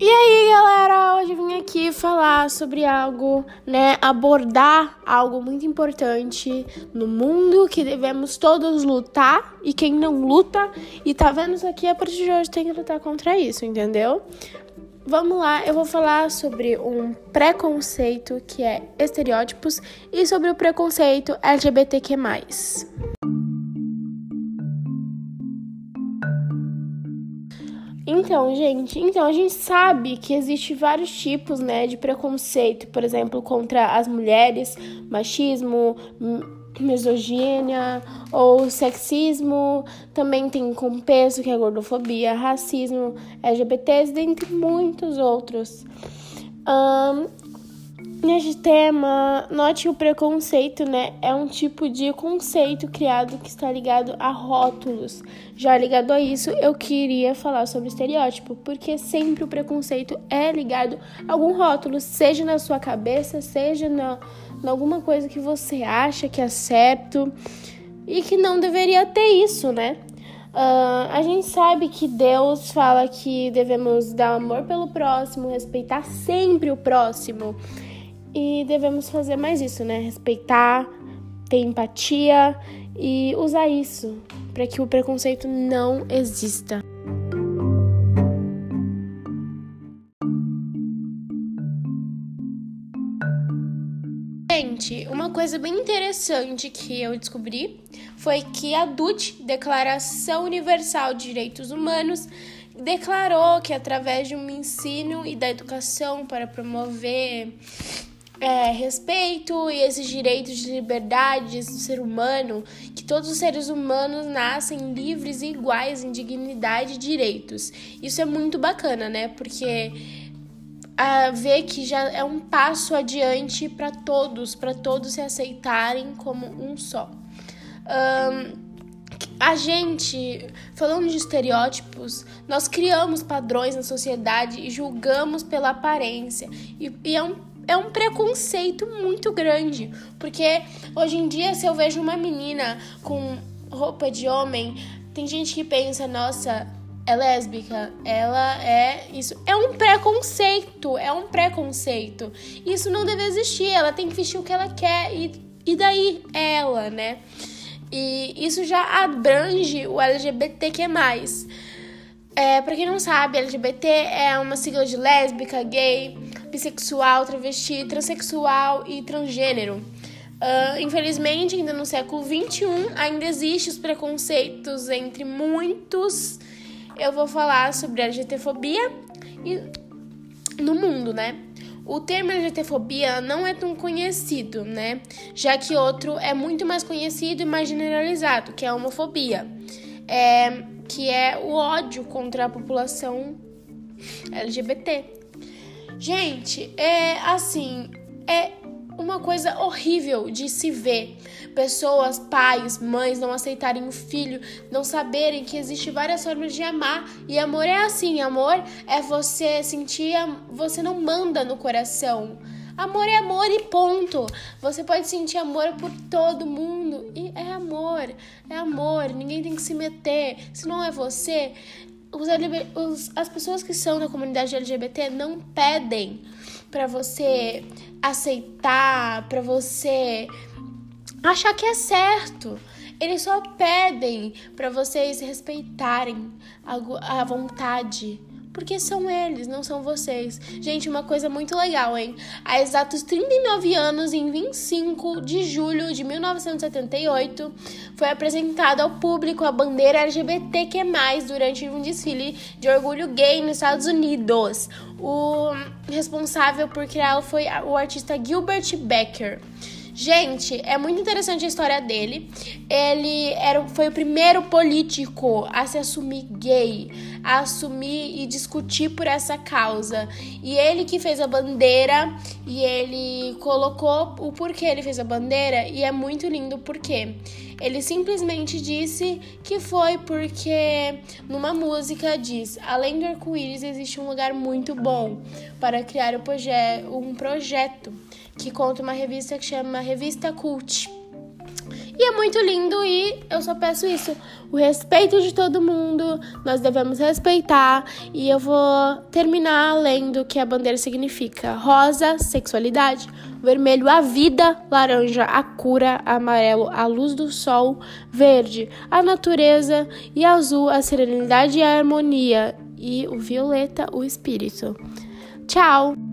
E aí, galera, hoje vim aqui falar sobre algo, né, abordar algo muito importante no mundo que devemos todos lutar e quem não luta e tá vendo isso aqui a partir de hoje tem que lutar contra isso, entendeu? Vamos lá, eu vou falar sobre um preconceito que é estereótipos e sobre o preconceito LGBTQ+. Então, gente, então a gente sabe que existe vários tipos, né, de preconceito, por exemplo, contra as mulheres, machismo, misoginia ou sexismo, também tem com peso, que é gordofobia, racismo, LGBTs, dentre muitos outros. Um, Neste tema, note o preconceito, né? É um tipo de conceito criado que está ligado a rótulos. Já ligado a isso, eu queria falar sobre estereótipo, porque sempre o preconceito é ligado a algum rótulo, seja na sua cabeça, seja na, na alguma coisa que você acha que é certo e que não deveria ter isso, né? Uh, a gente sabe que Deus fala que devemos dar amor pelo próximo, respeitar sempre o próximo. E devemos fazer mais isso, né? Respeitar, ter empatia e usar isso para que o preconceito não exista. Gente, uma coisa bem interessante que eu descobri foi que a DUT, Declaração Universal de Direitos Humanos, declarou que através de um ensino e da educação para promover é, respeito e esses direitos de liberdades do ser humano, que todos os seres humanos nascem livres e iguais em dignidade e direitos. Isso é muito bacana, né? Porque a ver que já é um passo adiante para todos, para todos se aceitarem como um só. Um, a gente, falando de estereótipos, nós criamos padrões na sociedade e julgamos pela aparência. E, e é um é um preconceito muito grande. Porque hoje em dia, se eu vejo uma menina com roupa de homem, tem gente que pensa, nossa, é lésbica, ela é isso. É um preconceito, é um preconceito. Isso não deve existir, ela tem que vestir o que ela quer e, e daí ela, né? E isso já abrange o LGBTQ+. É, pra quem não sabe, LGBT é uma sigla de lésbica, gay, bissexual, travesti, transexual e transgênero. Uh, infelizmente, ainda no século XXI, ainda existem os preconceitos entre muitos. Eu vou falar sobre LGTfobia e no mundo, né? O termo LGTfobia não é tão conhecido, né? Já que outro é muito mais conhecido e mais generalizado, que é a homofobia, é, que é o ódio contra a população LGBT. Gente, é assim, é uma coisa horrível de se ver. Pessoas, pais, mães não aceitarem o filho, não saberem que existe várias formas de amar. E amor é assim, amor é você sentir, você não manda no coração. Amor é amor e ponto. Você pode sentir amor por todo mundo e é amor, é amor. Ninguém tem que se meter. Se não é você, os, os, as pessoas que são da comunidade LGBT não pedem para você aceitar, para você achar que é certo. Eles só pedem para vocês respeitarem a, a vontade porque são eles, não são vocês. Gente, uma coisa muito legal, hein? Há exatos 39 anos, em 25 de julho de 1978, foi apresentada ao público a bandeira LGBTQ+, durante um desfile de orgulho gay nos Estados Unidos. O responsável por criá-lo foi o artista Gilbert Becker. Gente, é muito interessante a história dele. Ele era, foi o primeiro político a se assumir gay, a assumir e discutir por essa causa. E ele que fez a bandeira e ele colocou o porquê ele fez a bandeira e é muito lindo o porquê. Ele simplesmente disse que foi porque numa música diz: além do arco-íris existe um lugar muito bom para criar um projeto que conta uma revista que chama Revista Cult. E é muito lindo e eu só peço isso, o respeito de todo mundo, nós devemos respeitar e eu vou terminar lendo o que a bandeira significa. Rosa, sexualidade, vermelho, a vida, laranja, a cura, amarelo, a luz do sol, verde, a natureza e azul, a serenidade e a harmonia e o violeta, o espírito. Tchau!